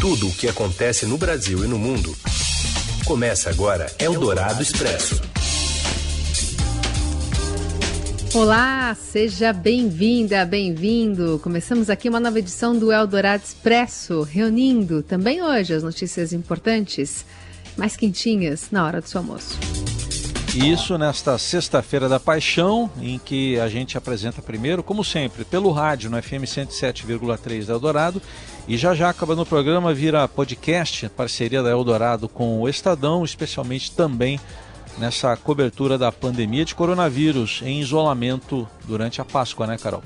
Tudo o que acontece no Brasil e no mundo. Começa agora Eldorado Expresso. Olá, seja bem-vinda, bem-vindo. Começamos aqui uma nova edição do Eldorado Expresso, reunindo também hoje as notícias importantes, mais quentinhas na hora do seu almoço. Isso nesta sexta-feira da paixão, em que a gente apresenta primeiro, como sempre, pelo rádio no FM 107,3 da Eldorado. E já já acabando o programa, vira podcast, parceria da Eldorado com o Estadão, especialmente também nessa cobertura da pandemia de coronavírus em isolamento durante a Páscoa, né, Carol?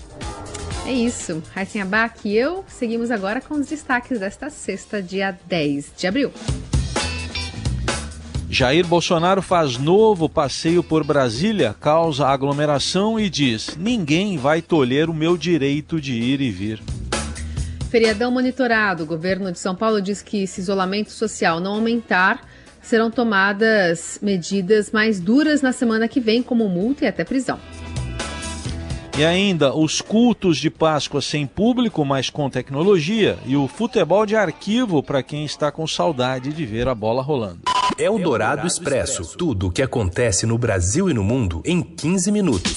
É isso. Raíssen Abac e eu seguimos agora com os destaques desta sexta, dia 10 de abril. Jair Bolsonaro faz novo passeio por Brasília, causa aglomeração e diz: ninguém vai tolher o meu direito de ir e vir. Feriadão monitorado. O governo de São Paulo diz que se isolamento social não aumentar, serão tomadas medidas mais duras na semana que vem, como multa e até prisão. E ainda os cultos de Páscoa sem público, mas com tecnologia, e o futebol de arquivo para quem está com saudade de ver a bola rolando. É o Dourado Expresso. Tudo o que acontece no Brasil e no mundo em 15 minutos.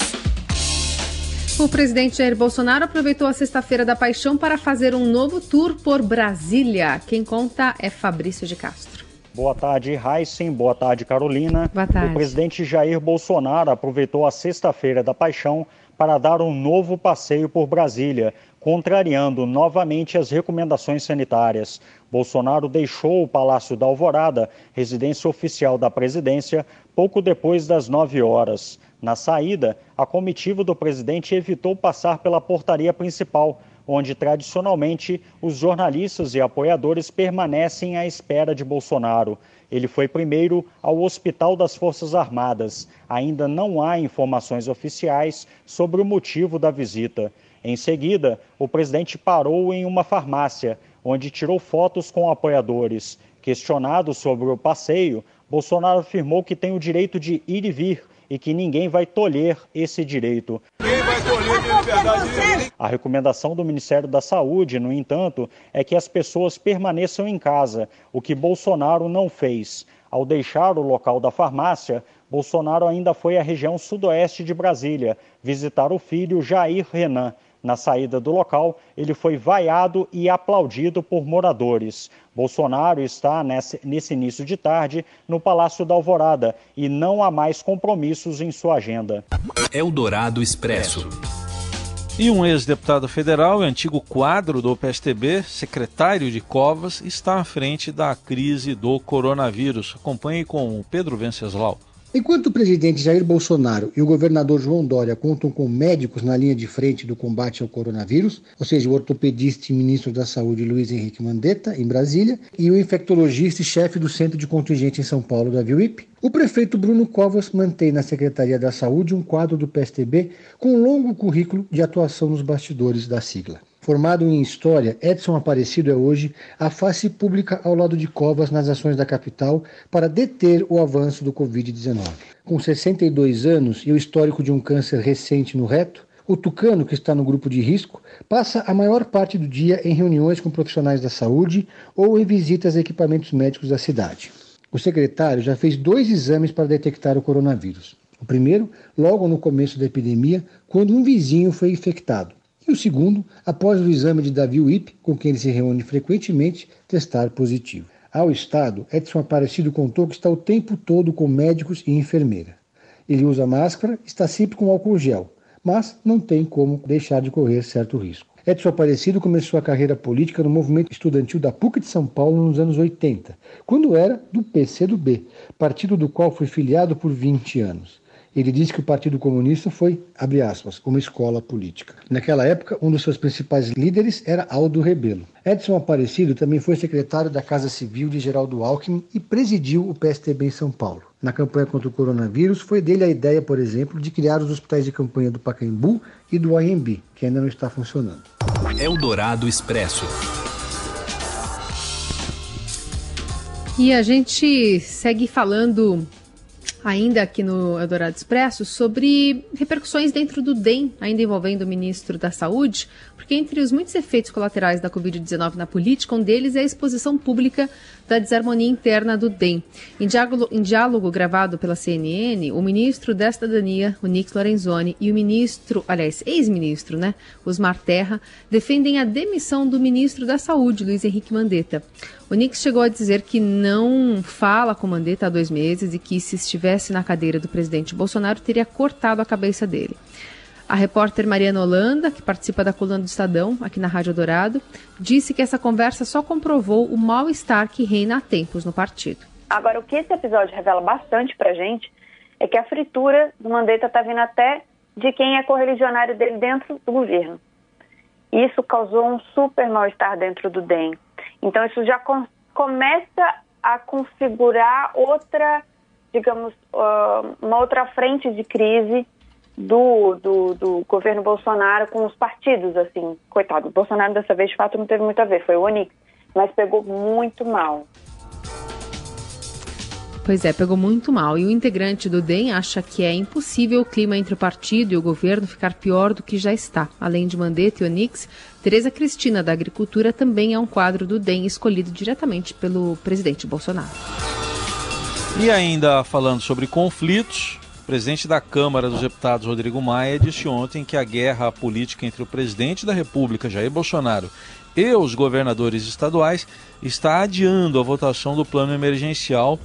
O presidente Jair Bolsonaro aproveitou a sexta-feira da paixão para fazer um novo tour por Brasília. Quem conta é Fabrício de Castro. Boa tarde, Heisen. Boa tarde, Carolina. Boa tarde. O presidente Jair Bolsonaro aproveitou a sexta-feira da paixão para dar um novo passeio por Brasília, contrariando novamente as recomendações sanitárias. Bolsonaro deixou o Palácio da Alvorada, residência oficial da presidência, pouco depois das 9 horas. Na saída, a comitiva do presidente evitou passar pela portaria principal, onde tradicionalmente os jornalistas e apoiadores permanecem à espera de Bolsonaro. Ele foi primeiro ao Hospital das Forças Armadas. Ainda não há informações oficiais sobre o motivo da visita. Em seguida, o presidente parou em uma farmácia, onde tirou fotos com apoiadores. Questionado sobre o passeio, Bolsonaro afirmou que tem o direito de ir e vir e que ninguém vai tolher esse direito. A recomendação do Ministério da Saúde, no entanto, é que as pessoas permaneçam em casa, o que Bolsonaro não fez. Ao deixar o local da farmácia, Bolsonaro ainda foi à região sudoeste de Brasília visitar o filho Jair Renan. Na saída do local, ele foi vaiado e aplaudido por moradores. Bolsonaro está nesse, nesse, início de tarde no Palácio da Alvorada e não há mais compromissos em sua agenda. Eldorado Expresso. E um ex-deputado federal e antigo quadro do PSTB, secretário de Covas, está à frente da crise do coronavírus. Acompanhe com Pedro Venceslau. Enquanto o presidente Jair Bolsonaro e o governador João Dória contam com médicos na linha de frente do combate ao coronavírus, ou seja, o ortopedista e ministro da Saúde Luiz Henrique Mandetta, em Brasília, e o infectologista e chefe do Centro de Contingente em São Paulo, da VIUIP, o prefeito Bruno Covas mantém na Secretaria da Saúde um quadro do PSTB com um longo currículo de atuação nos bastidores da sigla. Formado em História, Edson Aparecido é hoje a face pública ao lado de Covas nas ações da capital para deter o avanço do Covid-19. Com 62 anos e o histórico de um câncer recente no reto, o tucano, que está no grupo de risco, passa a maior parte do dia em reuniões com profissionais da saúde ou em visitas a equipamentos médicos da cidade. O secretário já fez dois exames para detectar o coronavírus. O primeiro, logo no começo da epidemia, quando um vizinho foi infectado e o segundo, após o exame de Davi Wip, com quem ele se reúne frequentemente, testar positivo. Ao Estado, Edson Aparecido contou que está o tempo todo com médicos e enfermeira. Ele usa máscara, está sempre com álcool gel, mas não tem como deixar de correr certo risco. Edson Aparecido começou a carreira política no movimento estudantil da PUC de São Paulo nos anos 80, quando era do PCdoB, partido do qual foi filiado por 20 anos. Ele disse que o Partido Comunista foi, abre aspas, uma escola política. Naquela época, um dos seus principais líderes era Aldo Rebelo. Edson Aparecido também foi secretário da Casa Civil de Geraldo Alckmin e presidiu o PSTB em São Paulo. Na campanha contra o coronavírus, foi dele a ideia, por exemplo, de criar os hospitais de campanha do Pacaembu e do AMB, que ainda não está funcionando. Eldorado Expresso. E a gente segue falando ainda aqui no Eldorado Expresso, sobre repercussões dentro do DEM, ainda envolvendo o ministro da Saúde, porque entre os muitos efeitos colaterais da Covid-19 na política, um deles é a exposição pública da desarmonia interna do DEM. Em diálogo, em diálogo gravado pela CNN, o ministro da Cidadania, o Nix Lorenzoni, e o ministro, aliás, ex-ministro, né, Osmar Terra, defendem a demissão do ministro da Saúde, Luiz Henrique Mandetta. O Nix chegou a dizer que não fala com Mandetta há dois meses e que, se estivesse na cadeira do presidente Bolsonaro, teria cortado a cabeça dele. A repórter Mariana Holanda, que participa da coluna do Estadão, aqui na Rádio Dourado, disse que essa conversa só comprovou o mal-estar que reina há tempos no partido. Agora, o que esse episódio revela bastante pra gente é que a fritura do Mandetta está vindo até de quem é correligionário dele dentro do governo. Isso causou um super mal-estar dentro do DEM. Então, isso já com, começa a configurar outra, digamos, uh, uma outra frente de crise do, do, do, governo Bolsonaro com os partidos, assim. Coitado, o Bolsonaro dessa vez, de fato, não teve muito a ver, foi o Onix, mas pegou muito mal. Pois é, pegou muito mal. E o integrante do DEM acha que é impossível o clima entre o partido e o governo ficar pior do que já está. Além de Mandetta e Onix, Tereza Cristina, da Agricultura, também é um quadro do DEM escolhido diretamente pelo presidente Bolsonaro. E ainda falando sobre conflitos, presidente da Câmara dos Deputados, Rodrigo Maia, disse ontem que a guerra política entre o presidente da República, Jair Bolsonaro, e os governadores estaduais está adiando a votação do plano emergencial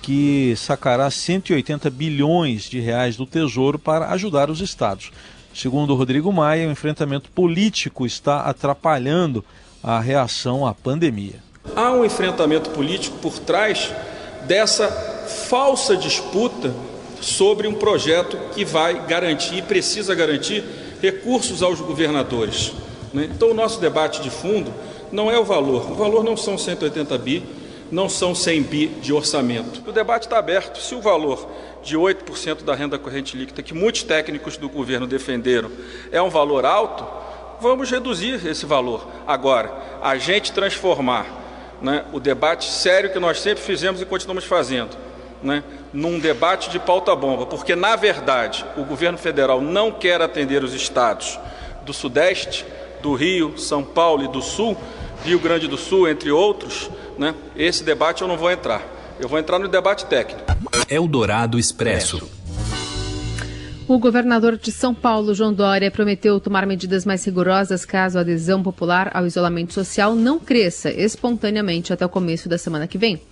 que sacará 180 bilhões de reais do Tesouro para ajudar os estados. Segundo Rodrigo Maia, o enfrentamento político está atrapalhando a reação à pandemia. Há um enfrentamento político por trás dessa falsa disputa sobre um projeto que vai garantir e precisa garantir recursos aos governadores. Né? Então, o nosso debate de fundo não é o valor. O valor não são 180 bi, não são 100 bi de orçamento. O debate está aberto. Se o valor de 8% da renda corrente líquida, que muitos técnicos do governo defenderam, é um valor alto, vamos reduzir esse valor. Agora, a gente transformar né, o debate sério que nós sempre fizemos e continuamos fazendo, né, num debate de pauta-bomba, porque, na verdade, o governo federal não quer atender os estados do Sudeste, do Rio, São Paulo e do Sul, Rio Grande do Sul, entre outros, né? Esse debate eu não vou entrar. Eu vou entrar no debate técnico. Eldorado Expresso. O governador de São Paulo, João Dória, prometeu tomar medidas mais rigorosas caso a adesão popular ao isolamento social não cresça espontaneamente até o começo da semana que vem.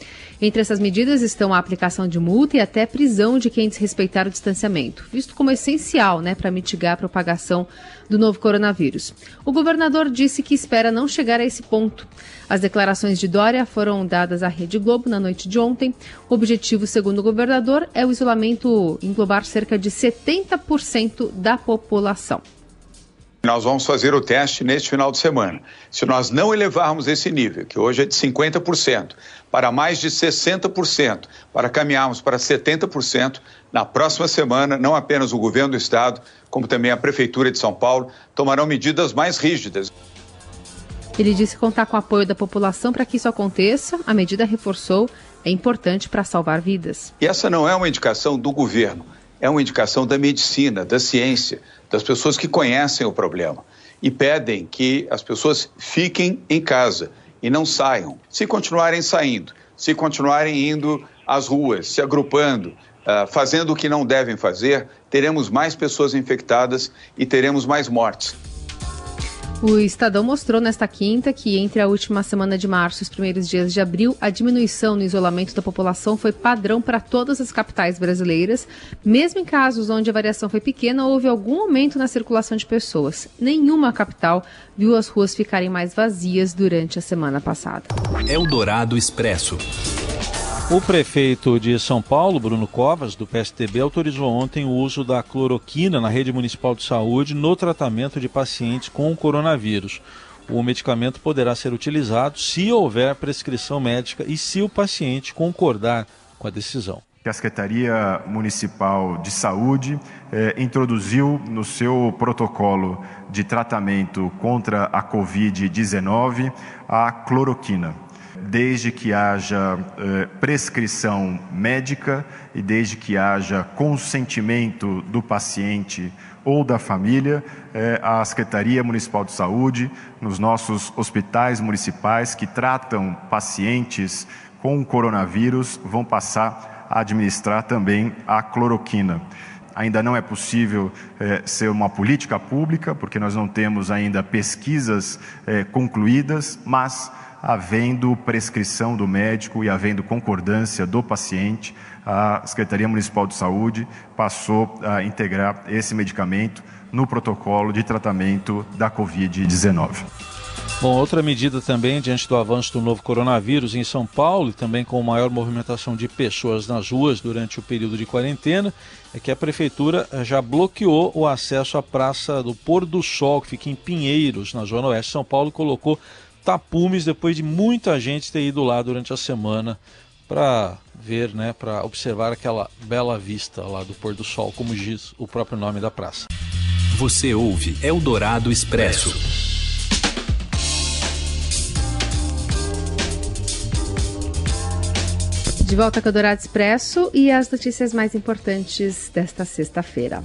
Entre essas medidas estão a aplicação de multa e até prisão de quem desrespeitar o distanciamento, visto como essencial né, para mitigar a propagação do novo coronavírus. O governador disse que espera não chegar a esse ponto. As declarações de Dória foram dadas à Rede Globo na noite de ontem. O objetivo, segundo o governador, é o isolamento englobar cerca de 70% da população. Nós vamos fazer o teste neste final de semana. Se nós não elevarmos esse nível, que hoje é de 50%, para mais de 60%, para caminharmos para 70%, na próxima semana, não apenas o governo do estado, como também a prefeitura de São Paulo, tomarão medidas mais rígidas. Ele disse contar com o apoio da população para que isso aconteça. A medida reforçou é importante para salvar vidas. E essa não é uma indicação do governo, é uma indicação da medicina, da ciência, das pessoas que conhecem o problema e pedem que as pessoas fiquem em casa e não saiam. Se continuarem saindo, se continuarem indo às ruas, se agrupando, uh, fazendo o que não devem fazer, teremos mais pessoas infectadas e teremos mais mortes. O Estadão mostrou nesta quinta que entre a última semana de março e os primeiros dias de abril, a diminuição no isolamento da população foi padrão para todas as capitais brasileiras. Mesmo em casos onde a variação foi pequena, houve algum aumento na circulação de pessoas. Nenhuma capital viu as ruas ficarem mais vazias durante a semana passada. Eldorado Expresso. O prefeito de São Paulo, Bruno Covas, do PSDB, autorizou ontem o uso da cloroquina na rede municipal de saúde no tratamento de pacientes com coronavírus. O medicamento poderá ser utilizado se houver prescrição médica e se o paciente concordar com a decisão. A Secretaria Municipal de Saúde eh, introduziu no seu protocolo de tratamento contra a Covid-19 a cloroquina. Desde que haja eh, prescrição médica e desde que haja consentimento do paciente ou da família, eh, a Secretaria Municipal de Saúde, nos nossos hospitais municipais que tratam pacientes com coronavírus, vão passar a administrar também a cloroquina. Ainda não é possível eh, ser uma política pública, porque nós não temos ainda pesquisas eh, concluídas, mas havendo prescrição do médico e havendo concordância do paciente, a Secretaria Municipal de Saúde passou a integrar esse medicamento no protocolo de tratamento da Covid-19. Bom, outra medida também, diante do avanço do novo coronavírus em São Paulo e também com maior movimentação de pessoas nas ruas durante o período de quarentena, é que a Prefeitura já bloqueou o acesso à Praça do Pôr do Sol, que fica em Pinheiros, na Zona Oeste de São Paulo, e colocou tapumes depois de muita gente ter ido lá durante a semana para ver, né, para observar aquela bela vista lá do pôr do sol, como diz o próprio nome da praça. Você ouve Eldorado Expresso. De volta com o Eldorado Expresso e as notícias mais importantes desta sexta-feira.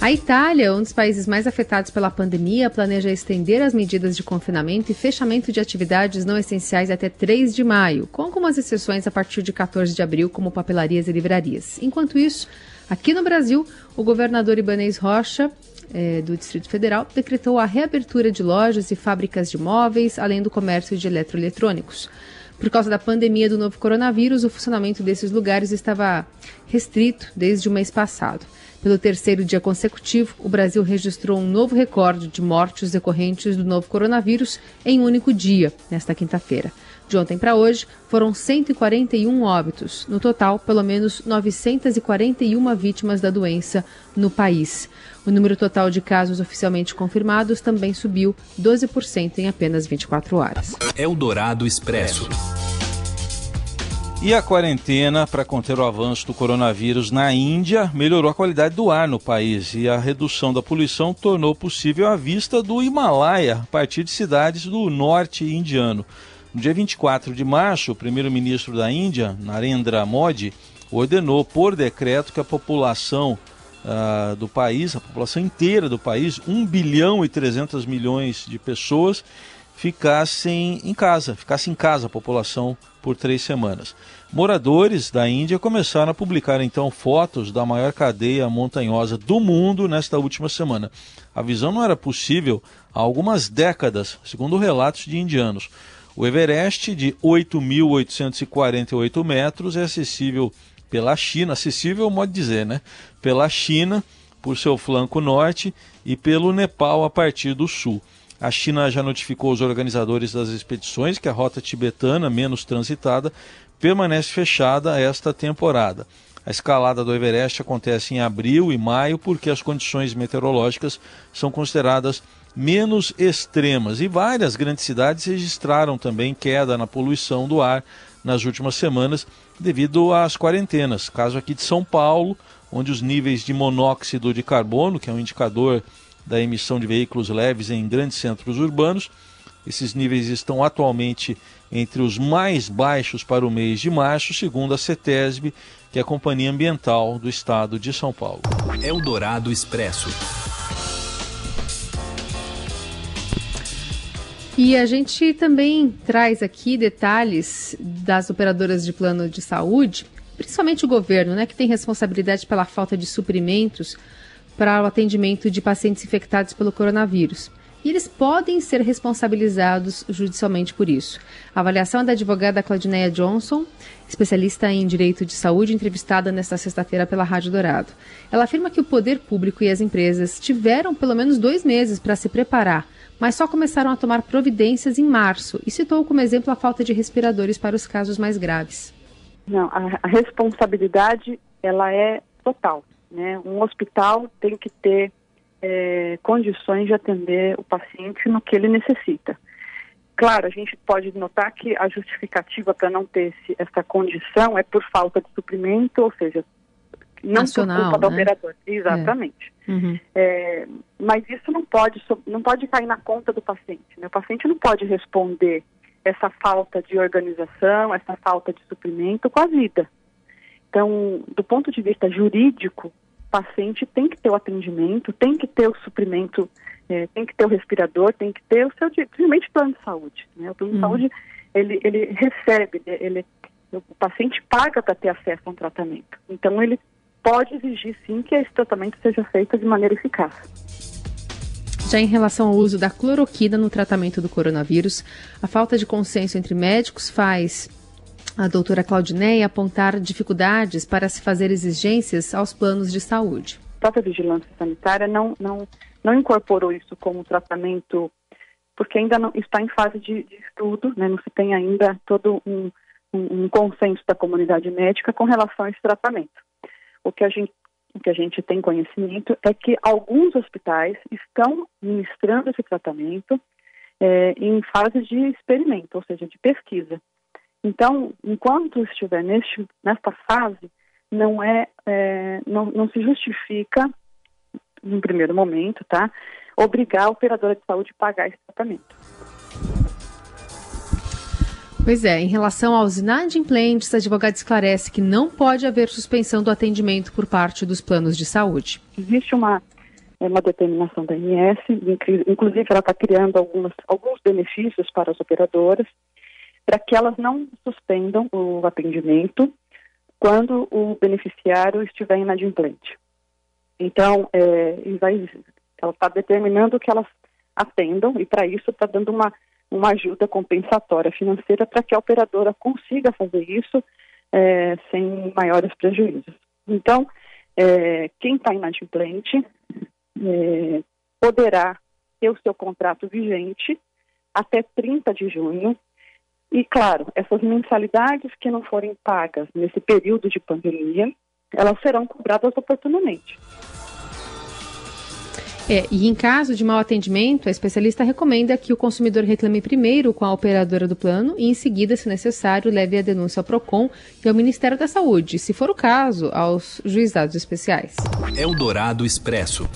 A Itália, um dos países mais afetados pela pandemia, planeja estender as medidas de confinamento e fechamento de atividades não essenciais até 3 de maio, com algumas exceções a partir de 14 de abril, como papelarias e livrarias. Enquanto isso, aqui no Brasil, o governador Ibanez Rocha é, do Distrito Federal decretou a reabertura de lojas e fábricas de móveis, além do comércio de eletroeletrônicos. Por causa da pandemia do novo coronavírus, o funcionamento desses lugares estava restrito desde o mês passado. Pelo terceiro dia consecutivo, o Brasil registrou um novo recorde de mortes decorrentes do novo coronavírus em um único dia, nesta quinta-feira. De ontem para hoje, foram 141 óbitos. No total, pelo menos 941 vítimas da doença no país. O número total de casos oficialmente confirmados também subiu 12% em apenas 24 horas. Eldorado Expresso. E a quarentena para conter o avanço do coronavírus na Índia melhorou a qualidade do ar no país e a redução da poluição tornou possível a vista do Himalaia a partir de cidades do norte indiano. No dia 24 de março, o primeiro-ministro da Índia, Narendra Modi, ordenou por decreto que a população uh, do país, a população inteira do país, 1 bilhão e 300 milhões de pessoas, ficassem em casa, ficasse em casa a população por três semanas. Moradores da Índia começaram a publicar então fotos da maior cadeia montanhosa do mundo nesta última semana. A visão não era possível há algumas décadas, segundo relatos de indianos. O Everest, de 8.848 metros, é acessível pela China, acessível modo de dizer, né? Pela China, por seu flanco norte, e pelo Nepal a partir do sul. A China já notificou os organizadores das expedições que a rota tibetana, menos transitada, permanece fechada esta temporada. A escalada do Everest acontece em abril e maio porque as condições meteorológicas são consideradas menos extremas e várias grandes cidades registraram também queda na poluição do ar nas últimas semanas devido às quarentenas. Caso aqui de São Paulo, onde os níveis de monóxido de carbono, que é um indicador da emissão de veículos leves em grandes centros urbanos. Esses níveis estão atualmente entre os mais baixos para o mês de março, segundo a CETESB, que é a Companhia Ambiental do Estado de São Paulo. Eldorado Expresso. E a gente também traz aqui detalhes das operadoras de plano de saúde, principalmente o governo, né, que tem responsabilidade pela falta de suprimentos para o atendimento de pacientes infectados pelo coronavírus. E eles podem ser responsabilizados judicialmente por isso. A avaliação é da advogada Claudineia Johnson, especialista em direito de saúde, entrevistada nesta sexta-feira pela Rádio Dourado. Ela afirma que o poder público e as empresas tiveram pelo menos dois meses para se preparar, mas só começaram a tomar providências em março e citou como exemplo a falta de respiradores para os casos mais graves. Não, a, responsabilidade ela é total. Né? Um hospital tem que ter é, condições de atender o paciente no que ele necessita. Claro, a gente pode notar que a justificativa para não ter esse, essa condição é por falta de suprimento, ou seja, não Nacional, por culpa né? do operador. Exatamente. É. Uhum. É, mas isso não pode, não pode cair na conta do paciente. Né? O paciente não pode responder essa falta de organização, essa falta de suprimento com a vida. Então, do ponto de vista jurídico, o paciente tem que ter o atendimento, tem que ter o suprimento, é, tem que ter o respirador, tem que ter o seu, simplesmente plano de saúde. Né? O plano de uhum. saúde, ele, ele recebe, ele, o paciente paga para ter acesso a um tratamento. Então, ele pode exigir, sim, que esse tratamento seja feito de maneira eficaz. Já em relação ao uso da cloroquina no tratamento do coronavírus, a falta de consenso entre médicos faz a doutora Claudineia apontar dificuldades para se fazer exigências aos planos de saúde. A própria vigilância sanitária não, não, não incorporou isso como tratamento, porque ainda não está em fase de, de estudo, né, não se tem ainda todo um, um, um consenso da comunidade médica com relação a esse tratamento. O que a gente o que a gente tem conhecimento é que alguns hospitais estão ministrando esse tratamento é, em fase de experimento, ou seja, de pesquisa. Então, enquanto estiver neste, nesta fase, não é, é não, não se justifica, no primeiro momento, tá, obrigar a operadora de saúde a pagar esse tratamento. Pois é, em relação aos inadimplentes, a advogada esclarece que não pode haver suspensão do atendimento por parte dos planos de saúde. Existe uma, é, uma determinação da INS, inclusive ela está criando algumas, alguns benefícios para as operadoras, para que elas não suspendam o atendimento quando o beneficiário estiver inadimplente. Então, é, ela está determinando que elas atendam e para isso está dando uma uma ajuda compensatória financeira para que a operadora consiga fazer isso é, sem maiores prejuízos. Então, é, quem está inadimplente é, poderá ter o seu contrato vigente até 30 de junho. E, claro, essas mensalidades que não forem pagas nesse período de pandemia, elas serão cobradas oportunamente. É, e em caso de mau atendimento, a especialista recomenda que o consumidor reclame primeiro com a operadora do plano e, em seguida, se necessário, leve a denúncia ao PROCON e ao Ministério da Saúde, se for o caso, aos juizados especiais. Eldorado Expresso.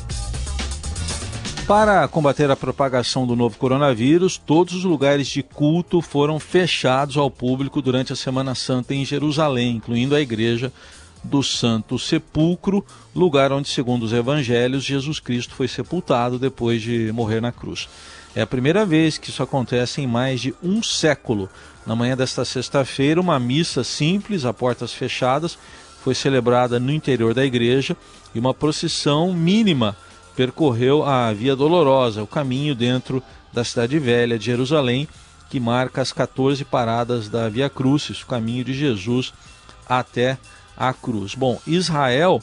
Para combater a propagação do novo coronavírus, todos os lugares de culto foram fechados ao público durante a Semana Santa em Jerusalém, incluindo a igreja do Santo Sepulcro, lugar onde, segundo os evangelhos, Jesus Cristo foi sepultado depois de morrer na cruz. É a primeira vez que isso acontece em mais de um século. Na manhã desta sexta-feira, uma missa simples, a portas fechadas, foi celebrada no interior da igreja e uma procissão mínima percorreu a Via Dolorosa, o caminho dentro da cidade velha de Jerusalém, que marca as 14 paradas da Via Crucis, o caminho de Jesus até a cruz. Bom, Israel,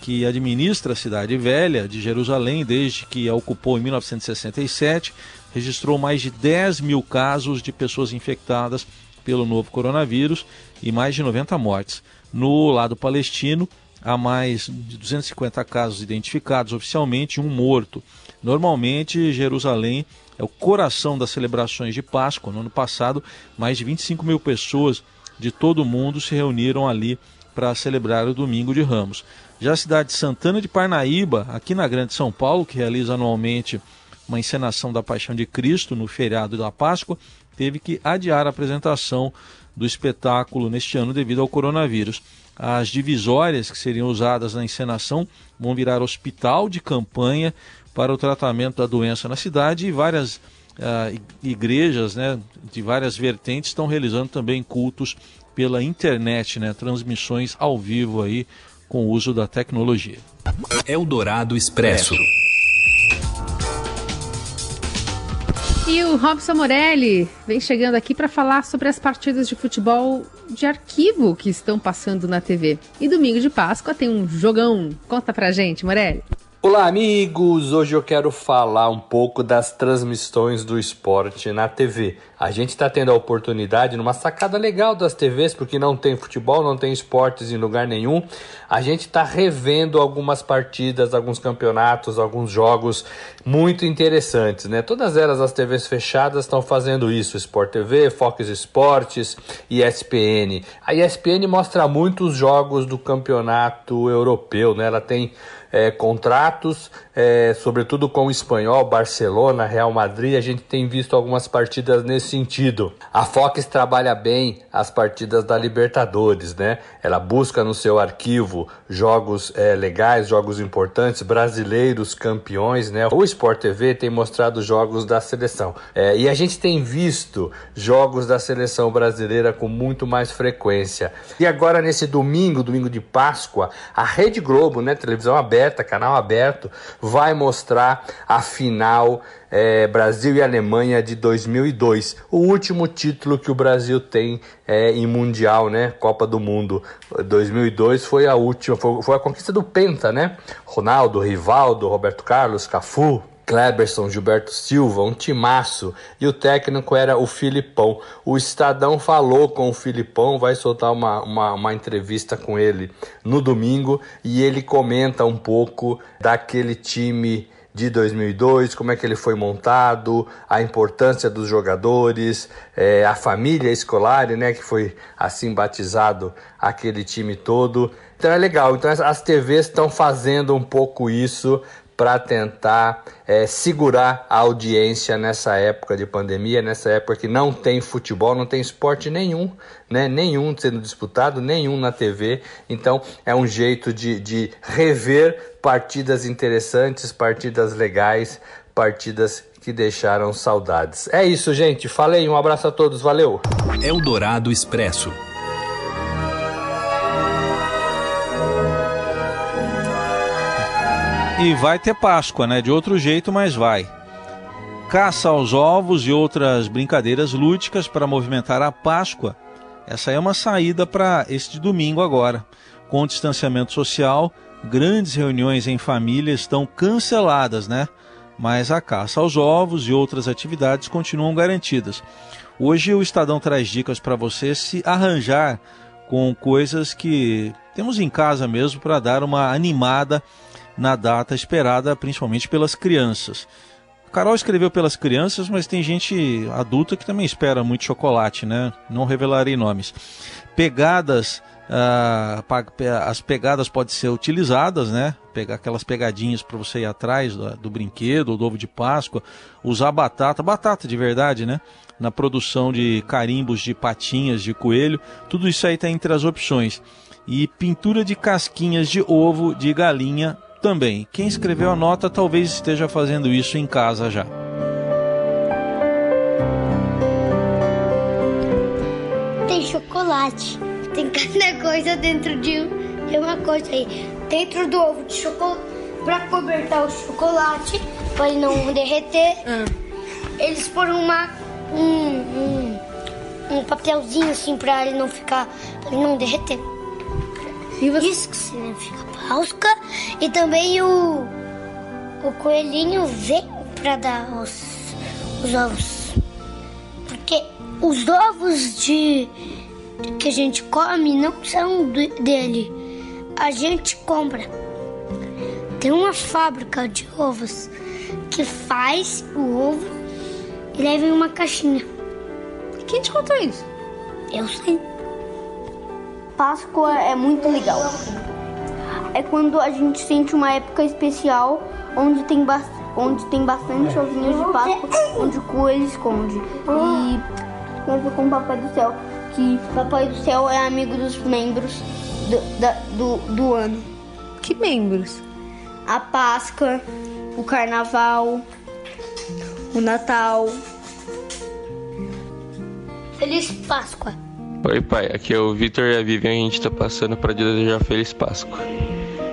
que administra a cidade velha de Jerusalém desde que a ocupou em 1967, registrou mais de 10 mil casos de pessoas infectadas pelo novo coronavírus e mais de 90 mortes. No lado palestino, há mais de 250 casos identificados oficialmente um morto. Normalmente, Jerusalém é o coração das celebrações de Páscoa. No ano passado, mais de 25 mil pessoas de todo o mundo se reuniram ali para celebrar o Domingo de Ramos. Já a cidade de Santana de Parnaíba, aqui na Grande São Paulo, que realiza anualmente uma encenação da Paixão de Cristo no feriado da Páscoa, teve que adiar a apresentação do espetáculo neste ano devido ao coronavírus. As divisórias que seriam usadas na encenação vão virar hospital de campanha para o tratamento da doença na cidade e várias uh, igrejas né, de várias vertentes estão realizando também cultos pela internet, né? Transmissões ao vivo aí com o uso da tecnologia. Eldorado Expresso. E o Robson Morelli vem chegando aqui para falar sobre as partidas de futebol de arquivo que estão passando na TV. E domingo de Páscoa tem um jogão. Conta pra gente, Morelli. Olá, amigos! Hoje eu quero falar um pouco das transmissões do esporte na TV. A gente está tendo a oportunidade, numa sacada legal das TVs, porque não tem futebol, não tem esportes em lugar nenhum. A gente está revendo algumas partidas, alguns campeonatos, alguns jogos muito interessantes, né? Todas elas, as TVs fechadas, estão fazendo isso: Sport TV, Fox Esportes, ESPN. A ESPN mostra muitos jogos do campeonato europeu, né? Ela tem é, contratos, é, sobretudo com o espanhol, Barcelona, Real Madrid. A gente tem visto algumas partidas nesse sentido. A Fox trabalha bem as partidas da Libertadores, né? Ela busca no seu arquivo jogos é, legais, jogos importantes, brasileiros campeões, né? O Sport TV tem mostrado jogos da seleção. É, e a gente tem visto jogos da seleção brasileira com muito mais frequência. E agora, nesse domingo, domingo de Páscoa, a Rede Globo, né? Televisão aberta, canal aberto, vai mostrar a final é, Brasil e Alemanha de 2002, o último título que o Brasil tem é, em mundial, né? Copa do Mundo 2002 foi a última, foi, foi a conquista do Penta, né? Ronaldo, Rivaldo, Roberto Carlos, Cafu, Kleberson, Gilberto Silva, um timaço. E o técnico era o Filipão. O Estadão falou com o Filipão, vai soltar uma, uma, uma, entrevista com ele no domingo e ele comenta um pouco daquele time de 2002, como é que ele foi montado, a importância dos jogadores, é, a família escolar, né, que foi assim batizado aquele time todo. Então é legal. Então as TVs estão fazendo um pouco isso para tentar é, segurar a audiência nessa época de pandemia, nessa época que não tem futebol, não tem esporte nenhum, né? nenhum sendo disputado, nenhum na TV. Então é um jeito de, de rever partidas interessantes, partidas legais, partidas que deixaram saudades. É isso, gente. Falei, um abraço a todos, valeu. Eldorado Expresso. E vai ter Páscoa, né? De outro jeito, mas vai. Caça aos ovos e outras brincadeiras lúdicas para movimentar a Páscoa. Essa é uma saída para este domingo agora. Com o distanciamento social, grandes reuniões em família estão canceladas, né? Mas a caça aos ovos e outras atividades continuam garantidas. Hoje o Estadão traz dicas para você se arranjar com coisas que temos em casa mesmo para dar uma animada na data esperada principalmente pelas crianças. Carol escreveu pelas crianças, mas tem gente adulta que também espera muito chocolate, né? Não revelarei nomes. Pegadas, ah, as pegadas podem ser utilizadas, né? Pegar aquelas pegadinhas para você ir atrás do, do brinquedo do ovo de Páscoa, usar batata, batata de verdade, né? Na produção de carimbos de patinhas de coelho, tudo isso aí está entre as opções. E pintura de casquinhas de ovo de galinha também. Quem escreveu a nota talvez esteja fazendo isso em casa já. Tem chocolate. Tem cada coisa dentro de, de uma coisa aí. Dentro do ovo de chocolate, para cobertar o chocolate, para ele não derreter, hum. eles foram uma um, um, um papelzinho assim para ele não ficar, pra ele não derreter. Você... Isso que significa Páscoa. E também o, o coelhinho vem para dar os, os ovos. Porque os ovos de, que a gente come não são dele. A gente compra. Tem uma fábrica de ovos que faz o ovo e leva em uma caixinha. Quem te contou isso? Eu sei. Páscoa é muito legal. É quando a gente sente uma época especial onde tem, ba onde tem bastante ovinhos de Páscoa, onde o coelho esconde. E eu com o Papai do Céu, que Papai do Céu é amigo dos membros do, da, do, do ano. Que membros? A Páscoa, o Carnaval, o Natal. Feliz Páscoa! Oi, pai. Aqui é o Vitor e a Vivian. A gente tá passando para desejar Feliz Páscoa.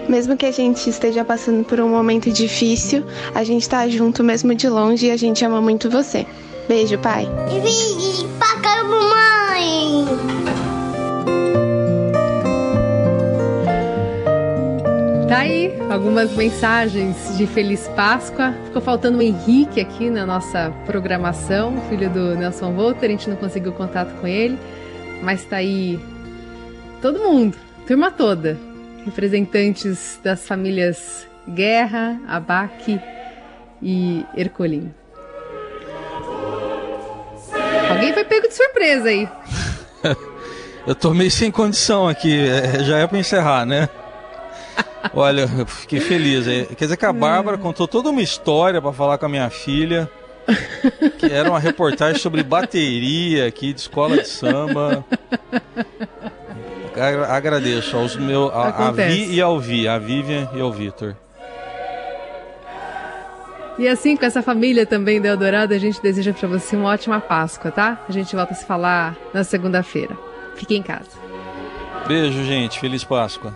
Mesmo que a gente esteja passando por um momento difícil, a gente tá junto mesmo de longe e a gente ama muito você. Beijo, pai. E paga mamãe. Tá aí algumas mensagens de Feliz Páscoa. Ficou faltando o Henrique aqui na nossa programação, filho do Nelson Volter. A gente não conseguiu contato com ele. Mas tá aí todo mundo, turma toda, representantes das famílias Guerra, Abaque e Ercolim. Alguém foi pego de surpresa aí. Eu tô meio sem condição aqui, é, já é pra encerrar, né? Olha, eu fiquei feliz. Quer dizer que a Bárbara contou toda uma história para falar com a minha filha. Que era uma reportagem sobre bateria aqui de escola de samba. Agradeço aos meus, a, a Vi e ao Vi, a Vivian e ao Vitor. E assim, com essa família também do Eldorado, a gente deseja para você uma ótima Páscoa, tá? A gente volta a se falar na segunda-feira. Fique em casa. Beijo, gente. Feliz Páscoa.